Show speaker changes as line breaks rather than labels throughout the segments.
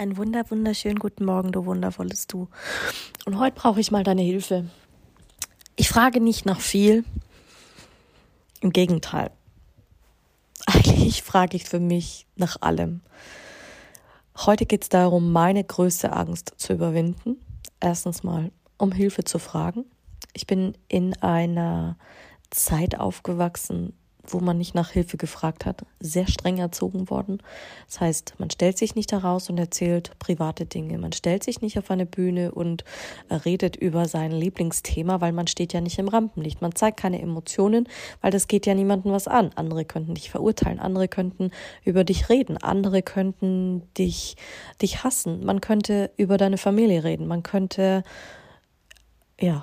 Ein wunder, wunderschönen guten Morgen, du wundervolles Du. Und heute brauche ich mal deine Hilfe. Ich frage nicht nach viel. Im Gegenteil. Eigentlich frage ich für mich nach allem. Heute geht es darum, meine größte Angst zu überwinden. Erstens mal, um Hilfe zu fragen. Ich bin in einer Zeit aufgewachsen, wo man nicht nach Hilfe gefragt hat, sehr streng erzogen worden. Das heißt, man stellt sich nicht heraus und erzählt private Dinge. Man stellt sich nicht auf eine Bühne und redet über sein Lieblingsthema, weil man steht ja nicht im Rampenlicht. Man zeigt keine Emotionen, weil das geht ja niemandem was an. Andere könnten dich verurteilen, andere könnten über dich reden, andere könnten dich, dich hassen. Man könnte über deine Familie reden, man könnte, ja,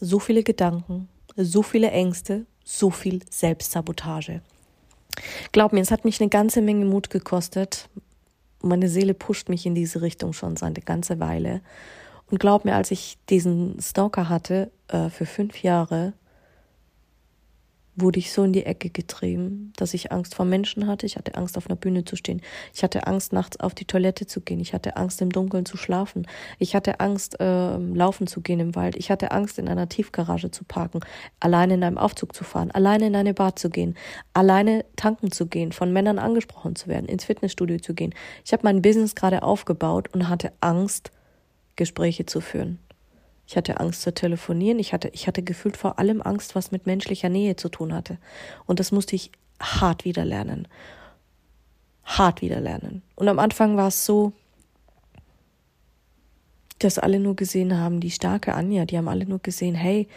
so viele Gedanken, so viele Ängste, so viel Selbstsabotage. Glaub mir, es hat mich eine ganze Menge Mut gekostet. Meine Seele pusht mich in diese Richtung schon seit eine ganze Weile. Und glaub mir, als ich diesen Stalker hatte äh, für fünf Jahre, wurde ich so in die Ecke getrieben, dass ich Angst vor Menschen hatte. Ich hatte Angst, auf einer Bühne zu stehen. Ich hatte Angst, nachts auf die Toilette zu gehen. Ich hatte Angst, im Dunkeln zu schlafen. Ich hatte Angst, äh, laufen zu gehen im Wald. Ich hatte Angst, in einer Tiefgarage zu parken, alleine in einem Aufzug zu fahren, alleine in eine Bar zu gehen, alleine tanken zu gehen, von Männern angesprochen zu werden, ins Fitnessstudio zu gehen. Ich habe mein Business gerade aufgebaut und hatte Angst, Gespräche zu führen. Ich hatte Angst zu telefonieren. Ich hatte, ich hatte gefühlt vor allem Angst, was mit menschlicher Nähe zu tun hatte. Und das musste ich hart wieder lernen. Hart wieder lernen. Und am Anfang war es so, dass alle nur gesehen haben, die starke Anja, die haben alle nur gesehen, hey,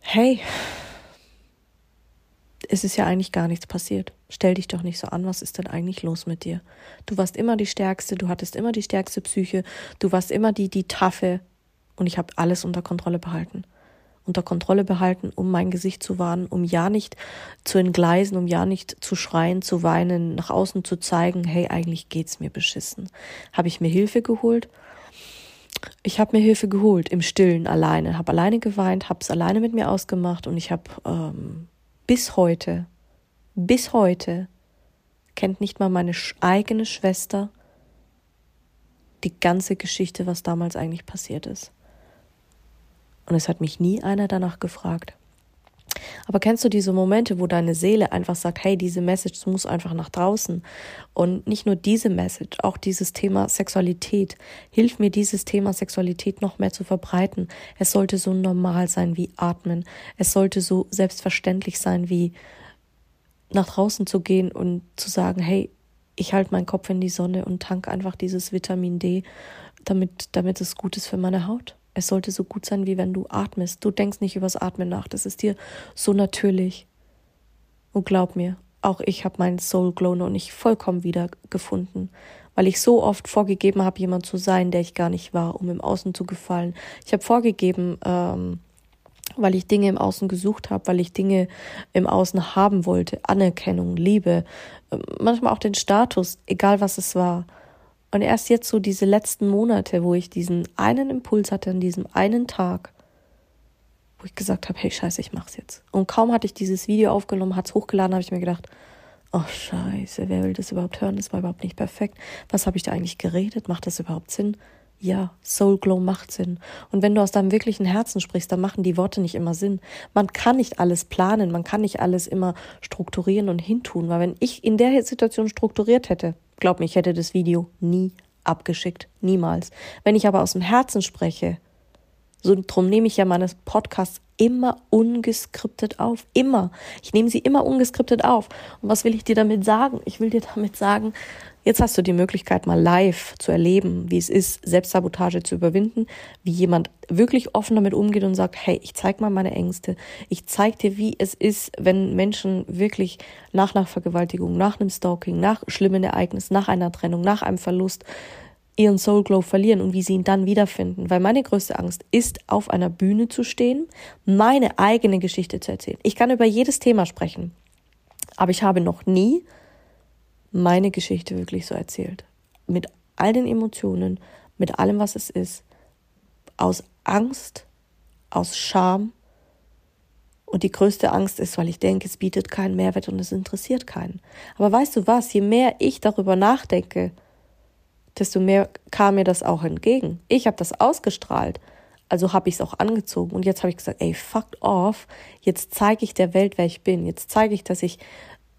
hey, es ist ja eigentlich gar nichts passiert. Stell dich doch nicht so an, was ist denn eigentlich los mit dir? Du warst immer die Stärkste, du hattest immer die stärkste Psyche, du warst immer die, die Taffe und ich habe alles unter Kontrolle behalten. Unter Kontrolle behalten, um mein Gesicht zu wahren, um ja nicht zu entgleisen, um ja nicht zu schreien, zu weinen, nach außen zu zeigen, hey, eigentlich geht's mir beschissen. Habe ich mir Hilfe geholt? Ich habe mir Hilfe geholt im Stillen alleine, habe alleine geweint, habe es alleine mit mir ausgemacht und ich habe ähm, bis heute, bis heute kennt nicht mal meine eigene Schwester die ganze Geschichte, was damals eigentlich passiert ist. Und es hat mich nie einer danach gefragt. Aber kennst du diese Momente, wo deine Seele einfach sagt, hey, diese Message muss einfach nach draußen? Und nicht nur diese Message, auch dieses Thema Sexualität. Hilf mir, dieses Thema Sexualität noch mehr zu verbreiten. Es sollte so normal sein wie atmen. Es sollte so selbstverständlich sein wie nach draußen zu gehen und zu sagen, hey, ich halte meinen Kopf in die Sonne und tank einfach dieses Vitamin D, damit, damit es gut ist für meine Haut. Es sollte so gut sein, wie wenn du atmest. Du denkst nicht übers Atmen nach. Das ist dir so natürlich. Und glaub mir, auch ich habe meinen Soul Glow noch nicht vollkommen wiedergefunden, weil ich so oft vorgegeben habe, jemand zu sein, der ich gar nicht war, um im Außen zu gefallen. Ich habe vorgegeben, ähm, weil ich Dinge im Außen gesucht habe, weil ich Dinge im Außen haben wollte, Anerkennung, Liebe, äh, manchmal auch den Status, egal was es war. Und erst jetzt so diese letzten Monate, wo ich diesen einen Impuls hatte an diesem einen Tag, wo ich gesagt habe, hey scheiße, ich mach's jetzt. Und kaum hatte ich dieses Video aufgenommen, hat's hochgeladen, habe ich mir gedacht, oh scheiße, wer will das überhaupt hören? Das war überhaupt nicht perfekt. Was habe ich da eigentlich geredet? Macht das überhaupt Sinn? Ja, Soul Glow macht Sinn. Und wenn du aus deinem wirklichen Herzen sprichst, dann machen die Worte nicht immer Sinn. Man kann nicht alles planen, man kann nicht alles immer strukturieren und hintun, weil wenn ich in der Situation strukturiert hätte, Glaub mir, ich hätte das Video nie abgeschickt. Niemals. Wenn ich aber aus dem Herzen spreche, so drum nehme ich ja meine Podcasts immer ungeskriptet auf. Immer. Ich nehme sie immer ungeskriptet auf. Und was will ich dir damit sagen? Ich will dir damit sagen, jetzt hast du die Möglichkeit, mal live zu erleben, wie es ist, Selbstsabotage zu überwinden, wie jemand wirklich offen damit umgeht und sagt, hey, ich zeig mal meine Ängste. Ich zeig dir, wie es ist, wenn Menschen wirklich nach einer Vergewaltigung, nach einem Stalking, nach schlimmen Ereignissen, nach einer Trennung, nach einem Verlust ihren Soul Glow verlieren und wie sie ihn dann wiederfinden. Weil meine größte Angst ist, auf einer Bühne zu stehen, meine eigene Geschichte zu erzählen. Ich kann über jedes Thema sprechen, aber ich habe noch nie meine Geschichte wirklich so erzählt. Mit all den Emotionen, mit allem, was es ist. Aus Angst, aus Scham. Und die größte Angst ist, weil ich denke, es bietet keinen Mehrwert und es interessiert keinen. Aber weißt du was, je mehr ich darüber nachdenke, desto mehr kam mir das auch entgegen. Ich habe das ausgestrahlt, also habe ich es auch angezogen. Und jetzt habe ich gesagt, ey, fuck off, jetzt zeige ich der Welt, wer ich bin. Jetzt zeige ich, dass ich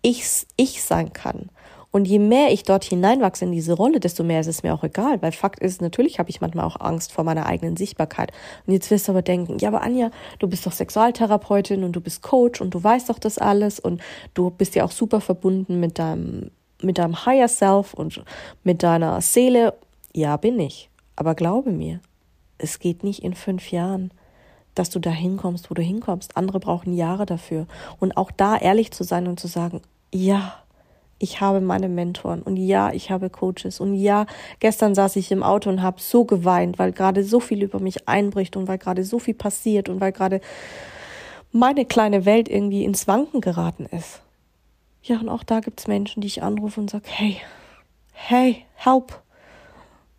ich, ich sein kann. Und je mehr ich dort hineinwachse in diese Rolle, desto mehr ist es mir auch egal. Weil Fakt ist, natürlich habe ich manchmal auch Angst vor meiner eigenen Sichtbarkeit. Und jetzt wirst du aber denken, ja, aber Anja, du bist doch Sexualtherapeutin und du bist Coach und du weißt doch das alles und du bist ja auch super verbunden mit deinem mit deinem Higher Self und mit deiner Seele, ja, bin ich. Aber glaube mir, es geht nicht in fünf Jahren, dass du da hinkommst, wo du hinkommst. Andere brauchen Jahre dafür. Und auch da ehrlich zu sein und zu sagen, ja, ich habe meine Mentoren und ja, ich habe Coaches und ja, gestern saß ich im Auto und habe so geweint, weil gerade so viel über mich einbricht und weil gerade so viel passiert und weil gerade meine kleine Welt irgendwie ins Wanken geraten ist. Ja, und auch da gibt es Menschen, die ich anrufe und sage, hey, hey, help,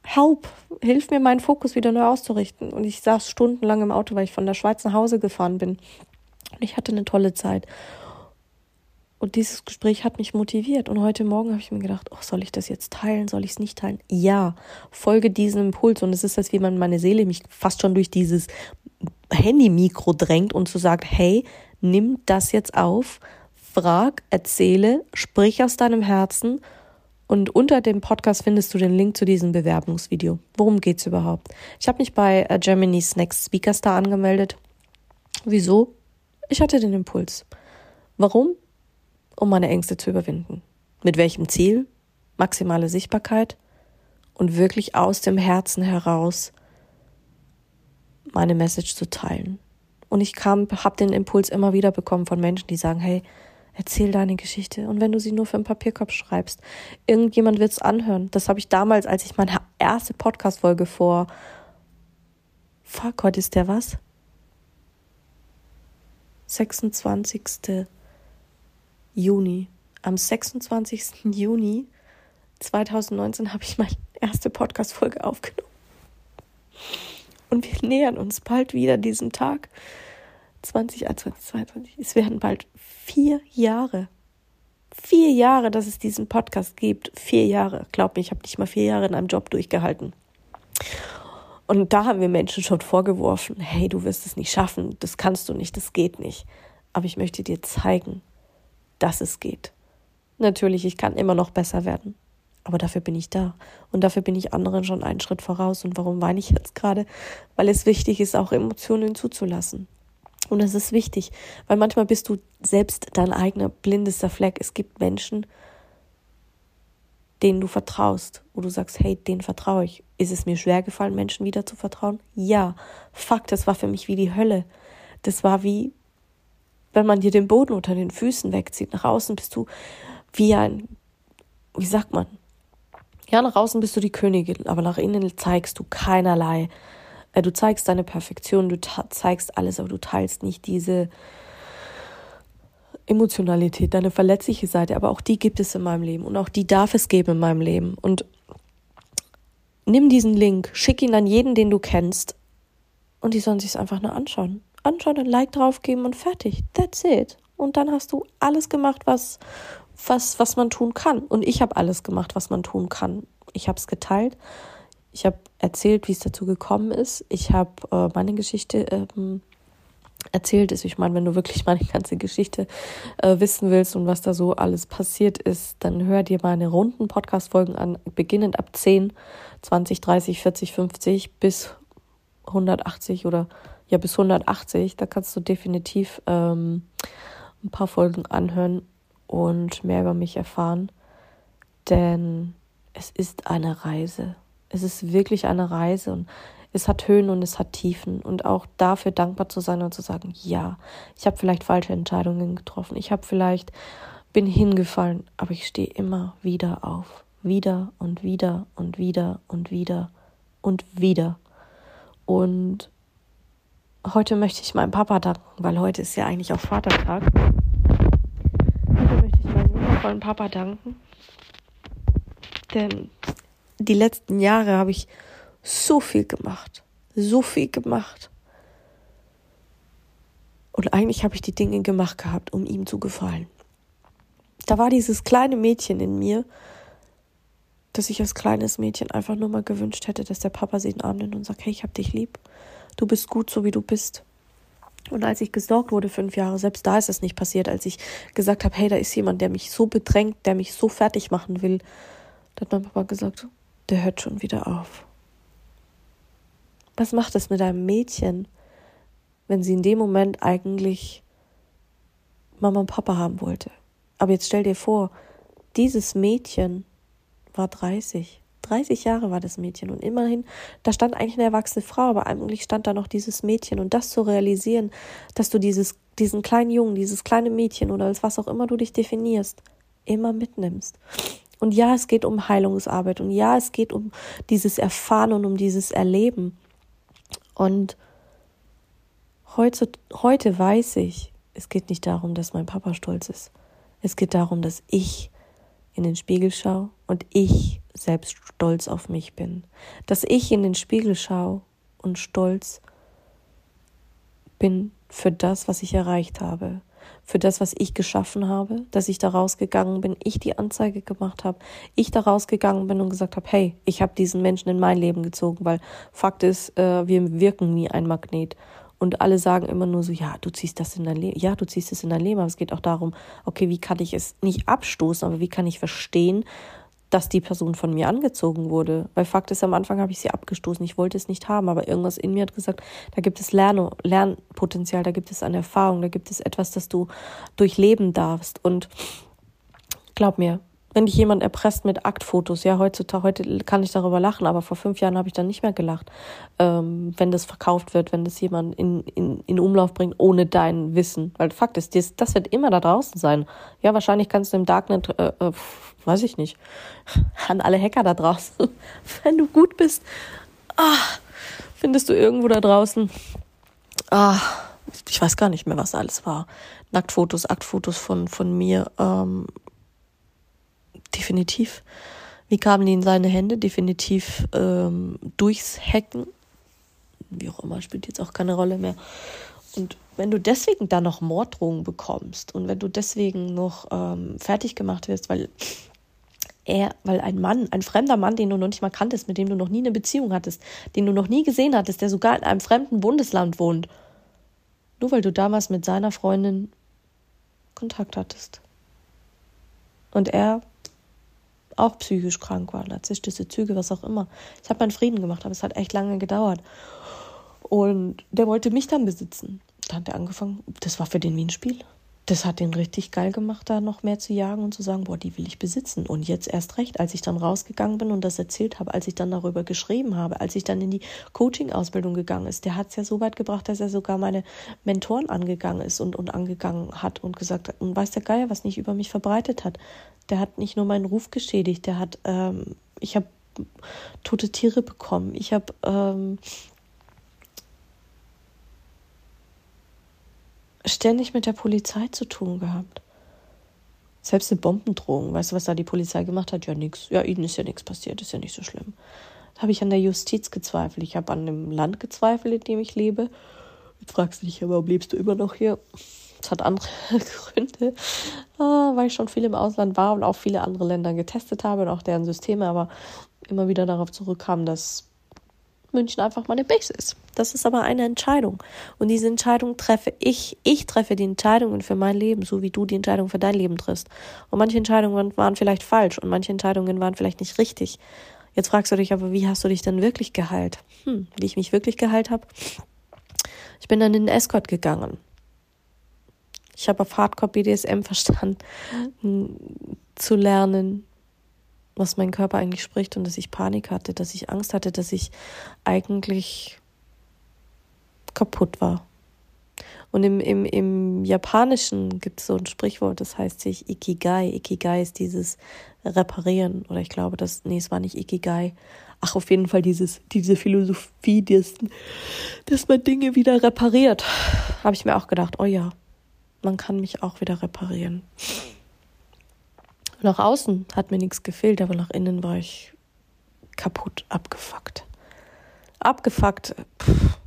help, hilf mir, meinen Fokus wieder neu auszurichten. Und ich saß stundenlang im Auto, weil ich von der Schweiz nach Hause gefahren bin. Und ich hatte eine tolle Zeit. Und dieses Gespräch hat mich motiviert. Und heute Morgen habe ich mir gedacht, oh, soll ich das jetzt teilen? Soll ich es nicht teilen? Ja, folge diesem Impuls. Und es ist, als wie meine Seele mich fast schon durch dieses Handy-Mikro drängt und so sagt, hey, nimm das jetzt auf frag, erzähle, sprich aus deinem Herzen und unter dem Podcast findest du den Link zu diesem Bewerbungsvideo. Worum geht's überhaupt? Ich habe mich bei äh, Germany's Next Speaker Star angemeldet. Wieso? Ich hatte den Impuls. Warum? Um meine Ängste zu überwinden. Mit welchem Ziel? Maximale Sichtbarkeit und wirklich aus dem Herzen heraus meine Message zu teilen. Und ich kam, habe den Impuls immer wieder bekommen von Menschen, die sagen, hey, Erzähl deine Geschichte. Und wenn du sie nur für einen Papierkorb schreibst, irgendjemand wird es anhören. Das habe ich damals, als ich meine erste Podcast-Folge vor. Fuck, heute ist der was? 26. Juni. Am 26. Juni 2019 habe ich meine erste Podcast-Folge aufgenommen. Und wir nähern uns bald wieder diesem Tag. 2021, 2022. Es werden bald vier Jahre. Vier Jahre, dass es diesen Podcast gibt. Vier Jahre. Glaub mir, ich habe nicht mal vier Jahre in einem Job durchgehalten. Und da haben wir Menschen schon vorgeworfen, hey, du wirst es nicht schaffen, das kannst du nicht, das geht nicht. Aber ich möchte dir zeigen, dass es geht. Natürlich, ich kann immer noch besser werden. Aber dafür bin ich da. Und dafür bin ich anderen schon einen Schritt voraus. Und warum weine ich jetzt gerade? Weil es wichtig ist, auch Emotionen zuzulassen. Und das ist wichtig, weil manchmal bist du selbst dein eigener blindester Fleck. Es gibt Menschen, denen du vertraust, wo du sagst, hey, denen vertraue ich. Ist es mir schwer gefallen, Menschen wieder zu vertrauen? Ja. Fakt, das war für mich wie die Hölle. Das war wie, wenn man dir den Boden unter den Füßen wegzieht. Nach außen bist du wie ein, wie sagt man? Ja, nach außen bist du die Königin, aber nach innen zeigst du keinerlei äh, du zeigst deine Perfektion, du zeigst alles, aber du teilst nicht diese Emotionalität, deine verletzliche Seite, aber auch die gibt es in meinem Leben und auch die darf es geben in meinem Leben. Und nimm diesen Link, schick ihn an jeden, den du kennst und die sollen sich es einfach nur anschauen. Anschauen, ein Like draufgeben und fertig. That's it. Und dann hast du alles gemacht, was, was, was man tun kann. Und ich habe alles gemacht, was man tun kann. Ich habe es geteilt ich habe erzählt, wie es dazu gekommen ist. Ich habe äh, meine Geschichte ähm, erzählt. Also ich meine, wenn du wirklich meine ganze Geschichte äh, wissen willst und was da so alles passiert ist, dann hör dir meine runden Podcast-Folgen an, beginnend ab 10, 20, 30, 40, 50 bis 180 oder ja bis 180. Da kannst du definitiv ähm, ein paar Folgen anhören und mehr über mich erfahren. Denn es ist eine Reise. Es ist wirklich eine Reise und es hat Höhen und es hat Tiefen und auch dafür dankbar zu sein und zu sagen, ja, ich habe vielleicht falsche Entscheidungen getroffen, ich habe vielleicht bin hingefallen, aber ich stehe immer wieder auf, Wieder und wieder und wieder und wieder und wieder. Und heute möchte ich meinem Papa danken, weil heute ist ja eigentlich auch Vatertag. Heute möchte ich meinem wundervollen Papa danken. Denn die letzten Jahre habe ich so viel gemacht. So viel gemacht. Und eigentlich habe ich die Dinge gemacht gehabt, um ihm zu gefallen. Da war dieses kleine Mädchen in mir, dass ich als kleines Mädchen einfach nur mal gewünscht hätte, dass der Papa sie in den Arm nimmt und sagt, hey, ich hab dich lieb. Du bist gut, so wie du bist. Und als ich gestalkt wurde, fünf Jahre, selbst da ist es nicht passiert, als ich gesagt habe, hey, da ist jemand, der mich so bedrängt, der mich so fertig machen will, da hat mein Papa gesagt, der hört schon wieder auf. Was macht es mit einem Mädchen, wenn sie in dem Moment eigentlich Mama und Papa haben wollte? Aber jetzt stell dir vor, dieses Mädchen war 30. 30 Jahre war das Mädchen und immerhin, da stand eigentlich eine erwachsene Frau, aber eigentlich stand da noch dieses Mädchen und das zu realisieren, dass du dieses, diesen kleinen Jungen, dieses kleine Mädchen oder als was auch immer du dich definierst, immer mitnimmst. Und ja, es geht um Heilungsarbeit und ja, es geht um dieses Erfahren und um dieses Erleben. Und heute, heute weiß ich, es geht nicht darum, dass mein Papa stolz ist. Es geht darum, dass ich in den Spiegel schaue und ich selbst stolz auf mich bin. Dass ich in den Spiegel schaue und stolz bin für das, was ich erreicht habe, für das, was ich geschaffen habe, dass ich da rausgegangen bin, ich die Anzeige gemacht habe, ich da rausgegangen bin und gesagt habe, hey, ich habe diesen Menschen in mein Leben gezogen, weil Fakt ist, äh, wir wirken nie ein Magnet. Und alle sagen immer nur so, ja, du ziehst das in dein Leben, ja, du ziehst es in dein Leben, aber es geht auch darum, okay, wie kann ich es nicht abstoßen, aber wie kann ich verstehen, dass die Person von mir angezogen wurde. Weil Fakt ist, am Anfang habe ich sie abgestoßen. Ich wollte es nicht haben, aber irgendwas in mir hat gesagt, da gibt es Lern Lernpotenzial, da gibt es eine Erfahrung, da gibt es etwas, das du durchleben darfst. Und glaub mir, wenn dich jemand erpresst mit Aktfotos, ja, heutzutage, heute kann ich darüber lachen, aber vor fünf Jahren habe ich dann nicht mehr gelacht, ähm, wenn das verkauft wird, wenn das jemand in, in, in Umlauf bringt, ohne dein Wissen. Weil Fakt ist, das, das wird immer da draußen sein. Ja, wahrscheinlich kannst du im Darknet, äh, äh, weiß ich nicht, an alle Hacker da draußen, wenn du gut bist, ah, findest du irgendwo da draußen, ah, ich weiß gar nicht mehr, was alles war. Nacktfotos, Aktfotos von, von mir, ähm, definitiv. Wie kamen die in seine Hände? Definitiv ähm, durchs Hacken. Wie auch immer, spielt jetzt auch keine Rolle mehr. Und wenn du deswegen dann noch Morddrohungen bekommst und wenn du deswegen noch ähm, fertig gemacht wirst, weil er, weil ein Mann, ein fremder Mann, den du noch nicht mal kanntest, mit dem du noch nie eine Beziehung hattest, den du noch nie gesehen hattest, der sogar in einem fremden Bundesland wohnt, nur weil du damals mit seiner Freundin Kontakt hattest. Und er auch psychisch krank war, narzisstische Züge, was auch immer. Ich habe meinen Frieden gemacht, aber es hat echt lange gedauert. Und der wollte mich dann besitzen. Da hat er angefangen, das war für den wie ein Spiel. Das hat den richtig geil gemacht, da noch mehr zu jagen und zu sagen, boah, die will ich besitzen. Und jetzt erst recht, als ich dann rausgegangen bin und das erzählt habe, als ich dann darüber geschrieben habe, als ich dann in die Coaching-Ausbildung gegangen ist, der hat es ja so weit gebracht, dass er sogar meine Mentoren angegangen ist und, und angegangen hat und gesagt hat, und weiß der Geier, was nicht über mich verbreitet hat der hat nicht nur meinen Ruf geschädigt, der hat, ähm, ich habe tote Tiere bekommen, ich habe ähm, ständig mit der Polizei zu tun gehabt. Selbst eine Bombendrohung, weißt du, was da die Polizei gemacht hat? Ja, nix. Ja, ihnen ist ja nichts passiert, ist ja nicht so schlimm. Da habe ich an der Justiz gezweifelt. Ich habe an dem Land gezweifelt, in dem ich lebe. Jetzt fragst du dich, aber warum lebst du immer noch hier? Es hat andere Gründe, ah, weil ich schon viel im Ausland war und auch viele andere Länder getestet habe und auch deren Systeme, aber immer wieder darauf zurückkam, dass München einfach meine Base ist. Das ist aber eine Entscheidung. Und diese Entscheidung treffe ich. Ich treffe die Entscheidungen für mein Leben, so wie du die Entscheidung für dein Leben triffst. Und manche Entscheidungen waren vielleicht falsch und manche Entscheidungen waren vielleicht nicht richtig. Jetzt fragst du dich aber, wie hast du dich denn wirklich geheilt? Hm, wie ich mich wirklich geheilt habe? Ich bin dann in den Escort gegangen. Ich habe auf Hardcore BDSM verstanden, zu lernen, was mein Körper eigentlich spricht und dass ich Panik hatte, dass ich Angst hatte, dass ich eigentlich kaputt war. Und im, im, im Japanischen gibt es so ein Sprichwort, das heißt sich Ikigai. Ikigai ist dieses Reparieren. Oder ich glaube, das, nee, es war nicht Ikigai. Ach, auf jeden Fall dieses, diese Philosophie, dass, dass man Dinge wieder repariert. Habe ich mir auch gedacht, oh ja, man kann mich auch wieder reparieren. Nach außen hat mir nichts gefehlt, aber nach innen war ich kaputt, abgefuckt. Abgefuckt. Pff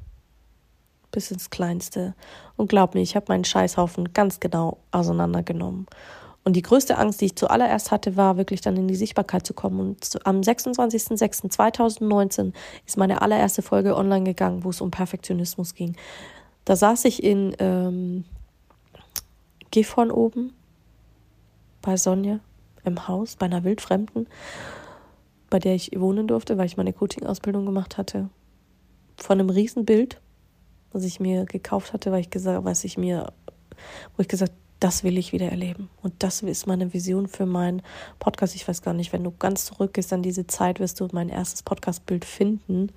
bis ins Kleinste. Und glaub mir, ich habe meinen Scheißhaufen ganz genau auseinandergenommen. Und die größte Angst, die ich zuallererst hatte, war wirklich dann in die Sichtbarkeit zu kommen. Und am 26.06.2019 ist meine allererste Folge online gegangen, wo es um Perfektionismus ging. Da saß ich in ähm, Gifhorn oben bei Sonja im Haus, bei einer Wildfremden, bei der ich wohnen durfte, weil ich meine Coaching-Ausbildung gemacht hatte. Von einem Riesenbild was ich mir gekauft hatte, weil ich gesagt, was ich mir, wo ich gesagt, das will ich wieder erleben. Und das ist meine Vision für meinen Podcast. Ich weiß gar nicht, wenn du ganz zurückgehst an diese Zeit, wirst du mein erstes Podcast-Bild finden,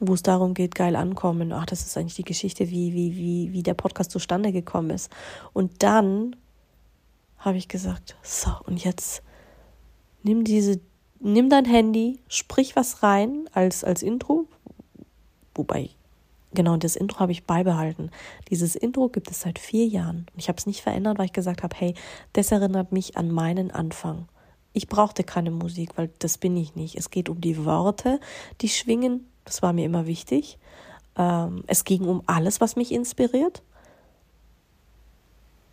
wo es darum geht, geil ankommen. Ach, das ist eigentlich die Geschichte, wie, wie, wie, wie der Podcast zustande gekommen ist. Und dann habe ich gesagt, so, und jetzt nimm diese nimm dein Handy, sprich was rein als, als Intro. Wobei, genau das Intro habe ich beibehalten. Dieses Intro gibt es seit vier Jahren. Ich habe es nicht verändert, weil ich gesagt habe, hey, das erinnert mich an meinen Anfang. Ich brauchte keine Musik, weil das bin ich nicht. Es geht um die Worte, die schwingen. Das war mir immer wichtig. Ähm, es ging um alles, was mich inspiriert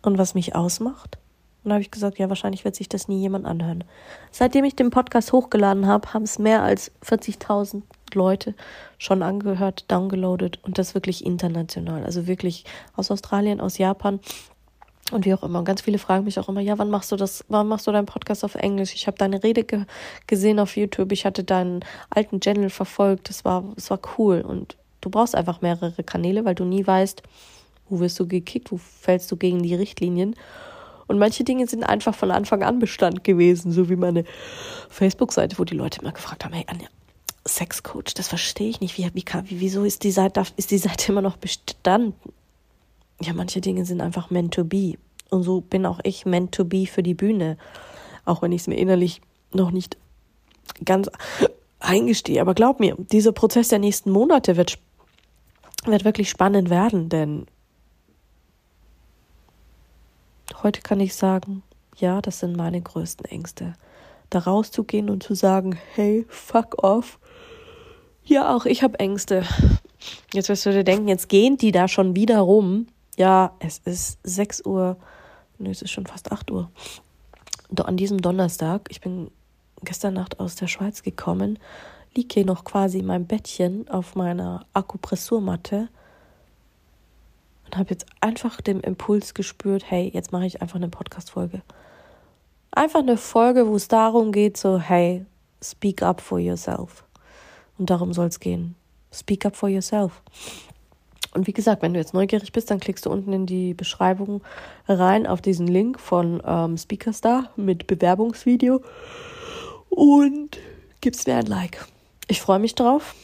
und was mich ausmacht. Und habe ich gesagt, ja, wahrscheinlich wird sich das nie jemand anhören. Seitdem ich den Podcast hochgeladen habe, haben es mehr als 40.000 Leute schon angehört, downgeloadet und das wirklich international. Also wirklich aus Australien, aus Japan und wie auch immer. Und ganz viele fragen mich auch immer, ja, wann machst du das, wann machst du deinen Podcast auf Englisch? Ich habe deine Rede ge gesehen auf YouTube, ich hatte deinen alten Channel verfolgt, das war, das war cool. Und du brauchst einfach mehrere Kanäle, weil du nie weißt, wo wirst du gekickt, wo fällst du gegen die Richtlinien. Und manche Dinge sind einfach von Anfang an Bestand gewesen, so wie meine Facebook-Seite, wo die Leute immer gefragt haben, hey Anja, Sexcoach, das verstehe ich nicht. Wie, wie wieso ist die Seite, ist die Seite immer noch Bestand? Ja, manche Dinge sind einfach meant to be. Und so bin auch ich meant to be für die Bühne. Auch wenn ich es mir innerlich noch nicht ganz eingestehe. Aber glaub mir, dieser Prozess der nächsten Monate wird, wird wirklich spannend werden, denn Heute kann ich sagen, ja, das sind meine größten Ängste. Da rauszugehen und zu sagen, hey, fuck off. Ja, auch ich habe Ängste. Jetzt wirst du dir denken, jetzt gehen die da schon wieder rum. Ja, es ist 6 Uhr, ne, es ist schon fast 8 Uhr. An diesem Donnerstag, ich bin gestern Nacht aus der Schweiz gekommen, liege hier noch quasi in meinem Bettchen auf meiner Akupressurmatte und habe jetzt einfach den Impuls gespürt, hey, jetzt mache ich einfach eine Podcast-Folge. Einfach eine Folge, wo es darum geht, so, hey, speak up for yourself. Und darum soll es gehen. Speak up for yourself. Und wie gesagt, wenn du jetzt neugierig bist, dann klickst du unten in die Beschreibung rein auf diesen Link von ähm, Speakerstar mit Bewerbungsvideo und gibst mir ein Like. Ich freue mich drauf.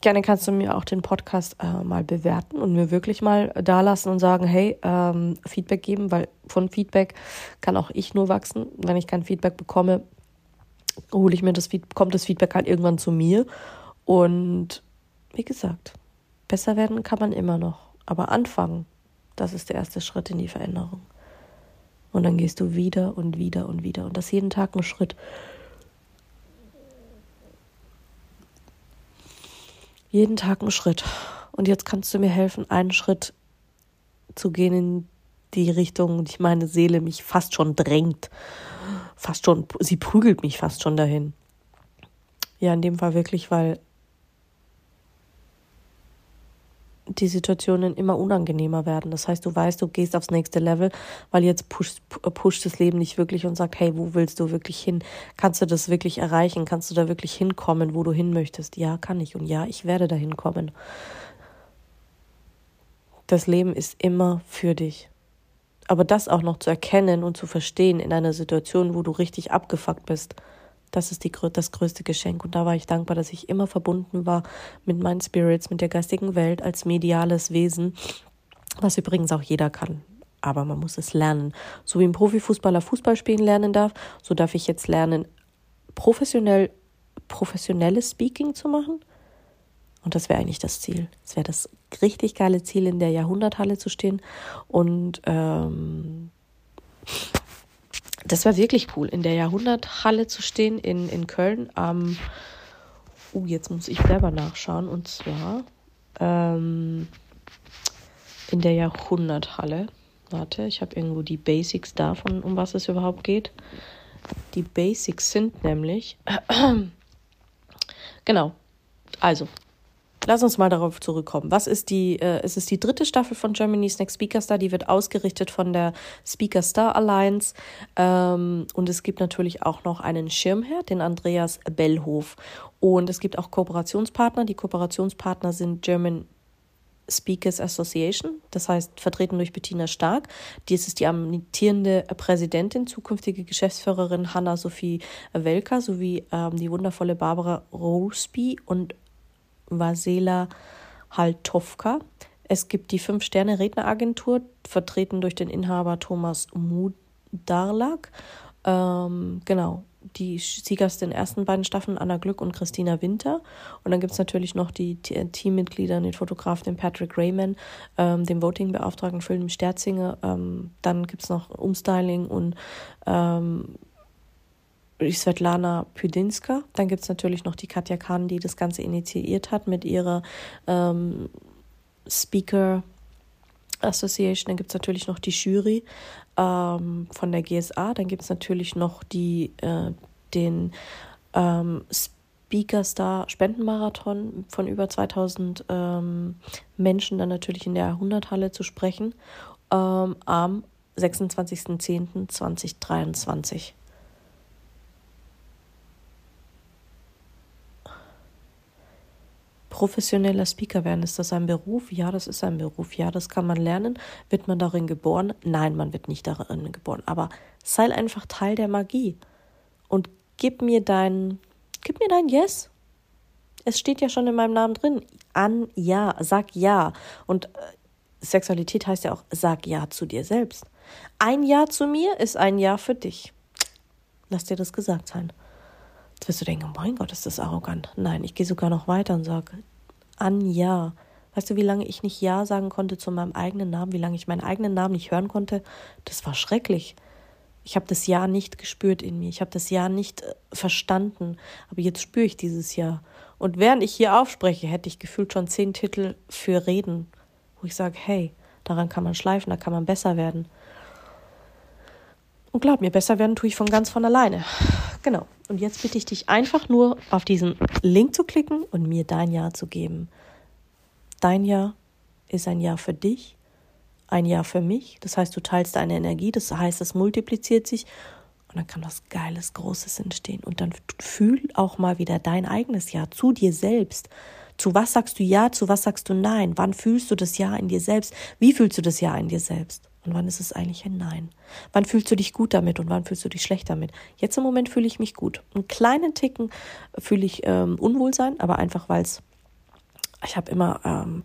Gerne kannst du mir auch den Podcast äh, mal bewerten und mir wirklich mal da lassen und sagen, hey, ähm, Feedback geben, weil von Feedback kann auch ich nur wachsen. Wenn ich kein Feedback bekomme, hole ich mir das kommt das Feedback halt irgendwann zu mir. Und wie gesagt, besser werden kann man immer noch. Aber anfangen, das ist der erste Schritt in die Veränderung. Und dann gehst du wieder und wieder und wieder. Und das jeden Tag ein Schritt. jeden Tag einen Schritt. Und jetzt kannst du mir helfen, einen Schritt zu gehen in die Richtung, die meine Seele mich fast schon drängt. Fast schon, sie prügelt mich fast schon dahin. Ja, in dem Fall wirklich, weil die Situationen immer unangenehmer werden. Das heißt, du weißt, du gehst aufs nächste Level, weil jetzt pusht, pusht das Leben nicht wirklich und sagt, hey, wo willst du wirklich hin? Kannst du das wirklich erreichen? Kannst du da wirklich hinkommen, wo du hin möchtest? Ja, kann ich und ja, ich werde da hinkommen. Das Leben ist immer für dich. Aber das auch noch zu erkennen und zu verstehen in einer Situation, wo du richtig abgefuckt bist, Das ist die, das größte Geschenk. Und da war ich dankbar, dass ich immer verbunden war mit meinen Spirits, mit der geistigen Welt als mediales Wesen, was übrigens auch jeder kann. Aber man muss es lernen. So wie ein Profifußballer Fußball spielen lernen darf, so darf ich jetzt lernen, professionell, professionelles Speaking zu machen. Und das wäre eigentlich das Ziel. Es wäre das richtig geile Ziel, in der Jahrhunderthalle zu stehen und ähm, das war wirklich cool, in der Jahrhunderthalle zu stehen in, in Köln am, uh, jetzt muss ich selber nachschauen, und zwar ähm, in der Jahrhunderthalle. Warte, ich habe irgendwo die Basics davon, um was es überhaupt geht. Die Basics sind nämlich, genau, also Lass uns mal darauf zurückkommen. Was ist die, äh, es ist die dritte Staffel von Germany's Next Speaker Star, die wird ausgerichtet von der Speaker Star Alliance. Ähm, und es gibt natürlich auch noch einen Schirmherr, den Andreas Bellhof. Und es gibt auch Kooperationspartner. Die Kooperationspartner sind German Speakers Association, das heißt vertreten durch Bettina Stark. Dies ist die amtierende Präsidentin, zukünftige Geschäftsführerin Hanna-Sophie Welker sowie ähm, die wundervolle Barbara Rosby und Vasela Haltovka. Es gibt die Fünf-Sterne-Redneragentur, vertreten durch den Inhaber Thomas Mudarlak. Ähm, genau, die Sieger den ersten beiden Staffeln, Anna Glück und Christina Winter. Und dann gibt es natürlich noch die Teammitglieder, den Fotograf, den Patrick Rayman, ähm, den Voting-Beauftragten Philipp Sterzinger. Ähm, dann gibt es noch Umstyling und ähm, Svetlana Pydinska. Dann gibt es natürlich noch die Katja Kahn, die das Ganze initiiert hat mit ihrer ähm, Speaker Association. Dann gibt es natürlich noch die Jury ähm, von der GSA. Dann gibt es natürlich noch die, äh, den ähm, Speaker Star Spendenmarathon von über 2000 ähm, Menschen dann natürlich in der Jahrhunderthalle zu sprechen ähm, am 26.10.2023. professioneller Speaker werden. Ist das ein Beruf? Ja, das ist ein Beruf. Ja, das kann man lernen. Wird man darin geboren? Nein, man wird nicht darin geboren. Aber sei einfach Teil der Magie und gib mir dein, gib mir dein Yes. Es steht ja schon in meinem Namen drin. An Ja, sag Ja. Und äh, Sexualität heißt ja auch, sag Ja zu dir selbst. Ein Ja zu mir ist ein Ja für dich. Lass dir das gesagt sein. Jetzt wirst du denken, mein Gott, ist das arrogant. Nein, ich gehe sogar noch weiter und sage, an Ja. Weißt du, wie lange ich nicht Ja sagen konnte zu meinem eigenen Namen, wie lange ich meinen eigenen Namen nicht hören konnte? Das war schrecklich. Ich habe das Ja nicht gespürt in mir. Ich habe das Ja nicht äh, verstanden. Aber jetzt spüre ich dieses Ja. Und während ich hier aufspreche, hätte ich gefühlt schon zehn Titel für Reden, wo ich sage, hey, daran kann man schleifen, da kann man besser werden. Und glaub mir, besser werden tue ich von ganz von alleine. Genau. Und jetzt bitte ich dich einfach nur auf diesen Link zu klicken und mir dein Ja zu geben. Dein Ja ist ein Ja für dich, ein Ja für mich. Das heißt, du teilst deine Energie, das heißt, es multipliziert sich und dann kann was Geiles, Großes entstehen. Und dann fühl auch mal wieder dein eigenes Ja zu dir selbst. Zu was sagst du Ja, zu was sagst du Nein? Wann fühlst du das Ja in dir selbst? Wie fühlst du das Ja in dir selbst? Und wann ist es eigentlich ein Nein? Wann fühlst du dich gut damit und wann fühlst du dich schlecht damit? Jetzt im Moment fühle ich mich gut. Einen kleinen Ticken fühle ich ähm, Unwohlsein, aber einfach weil es, ich habe immer ähm,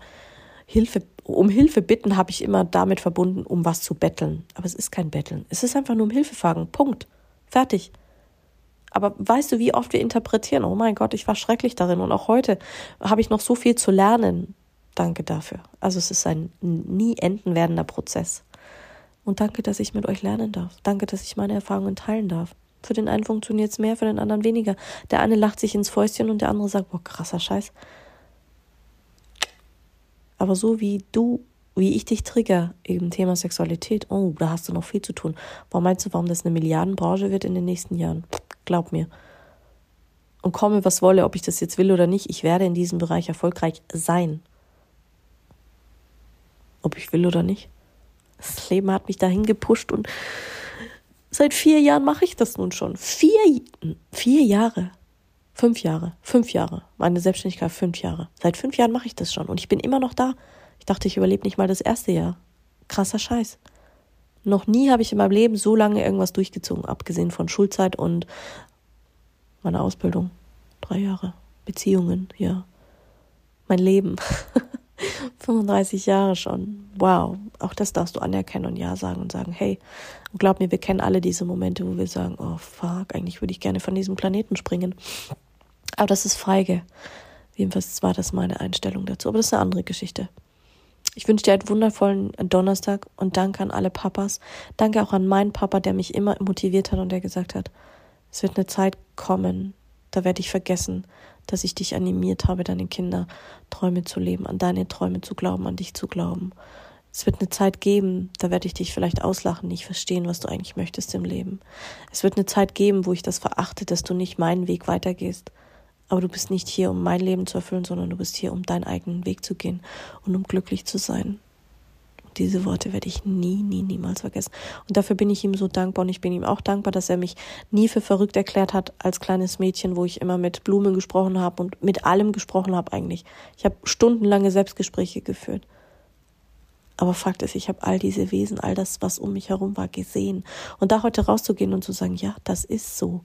Hilfe, um Hilfe bitten, habe ich immer damit verbunden, um was zu betteln. Aber es ist kein Betteln. Es ist einfach nur um Hilfe fragen. Punkt. Fertig. Aber weißt du, wie oft wir interpretieren? Oh mein Gott, ich war schrecklich darin und auch heute habe ich noch so viel zu lernen. Danke dafür. Also es ist ein nie enden werdender Prozess. Und danke, dass ich mit euch lernen darf. Danke, dass ich meine Erfahrungen teilen darf. Für den einen funktioniert es mehr, für den anderen weniger. Der eine lacht sich ins Fäustchen und der andere sagt, boah, krasser Scheiß. Aber so wie du, wie ich dich trigger, eben Thema Sexualität, oh, da hast du noch viel zu tun. Warum meinst du, warum das eine Milliardenbranche wird in den nächsten Jahren? Glaub mir. Und komme, was wolle, ob ich das jetzt will oder nicht, ich werde in diesem Bereich erfolgreich sein. Ob ich will oder nicht. Das Leben hat mich dahin gepusht und seit vier Jahren mache ich das nun schon. Vier, vier Jahre. Fünf Jahre. Fünf Jahre. Meine Selbstständigkeit fünf Jahre. Seit fünf Jahren mache ich das schon und ich bin immer noch da. Ich dachte, ich überlebe nicht mal das erste Jahr. Krasser Scheiß. Noch nie habe ich in meinem Leben so lange irgendwas durchgezogen, abgesehen von Schulzeit und Meine Ausbildung, drei Jahre. Beziehungen, ja. Mein Leben. 35 Jahre schon. Wow. Auch das darfst du anerkennen und ja sagen und sagen, hey, glaub mir, wir kennen alle diese Momente, wo wir sagen, oh fuck, eigentlich würde ich gerne von diesem Planeten springen. Aber das ist feige. Jedenfalls war das meine Einstellung dazu. Aber das ist eine andere Geschichte. Ich wünsche dir einen wundervollen Donnerstag und danke an alle Papas. Danke auch an meinen Papa, der mich immer motiviert hat und der gesagt hat, es wird eine Zeit kommen, da werde ich vergessen, dass ich dich animiert habe, deine Kinder Träume zu leben, an deine Träume zu glauben, an dich zu glauben. Es wird eine Zeit geben, da werde ich dich vielleicht auslachen, nicht verstehen, was du eigentlich möchtest im Leben. Es wird eine Zeit geben, wo ich das verachte, dass du nicht meinen Weg weitergehst. Aber du bist nicht hier, um mein Leben zu erfüllen, sondern du bist hier, um deinen eigenen Weg zu gehen und um glücklich zu sein. Diese Worte werde ich nie, nie, niemals vergessen. Und dafür bin ich ihm so dankbar und ich bin ihm auch dankbar, dass er mich nie für verrückt erklärt hat als kleines Mädchen, wo ich immer mit Blumen gesprochen habe und mit allem gesprochen habe eigentlich. Ich habe stundenlange Selbstgespräche geführt. Aber Fakt ist, ich habe all diese Wesen, all das, was um mich herum war, gesehen. Und da heute rauszugehen und zu sagen, ja, das ist so.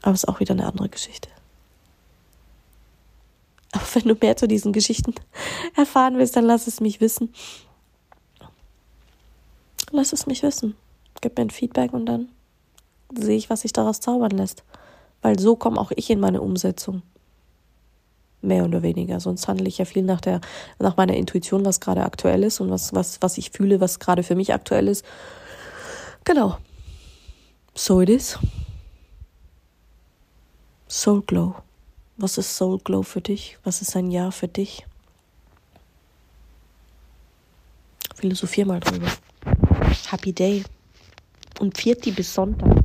Aber es ist auch wieder eine andere Geschichte. Aber wenn du mehr zu diesen Geschichten erfahren willst, dann lass es mich wissen. Lass es mich wissen. Gib mir ein Feedback und dann sehe ich, was sich daraus zaubern lässt. Weil so komme auch ich in meine Umsetzung. Mehr oder weniger. Sonst handle ich ja viel nach der, nach meiner Intuition, was gerade aktuell ist und was, was, was ich fühle, was gerade für mich aktuell ist. Genau. So it is. Soul Glow. Was ist Soul Glow für dich? Was ist ein Jahr für dich? Philosophier mal drüber. Happy Day. Und Vierti bis Sonntag.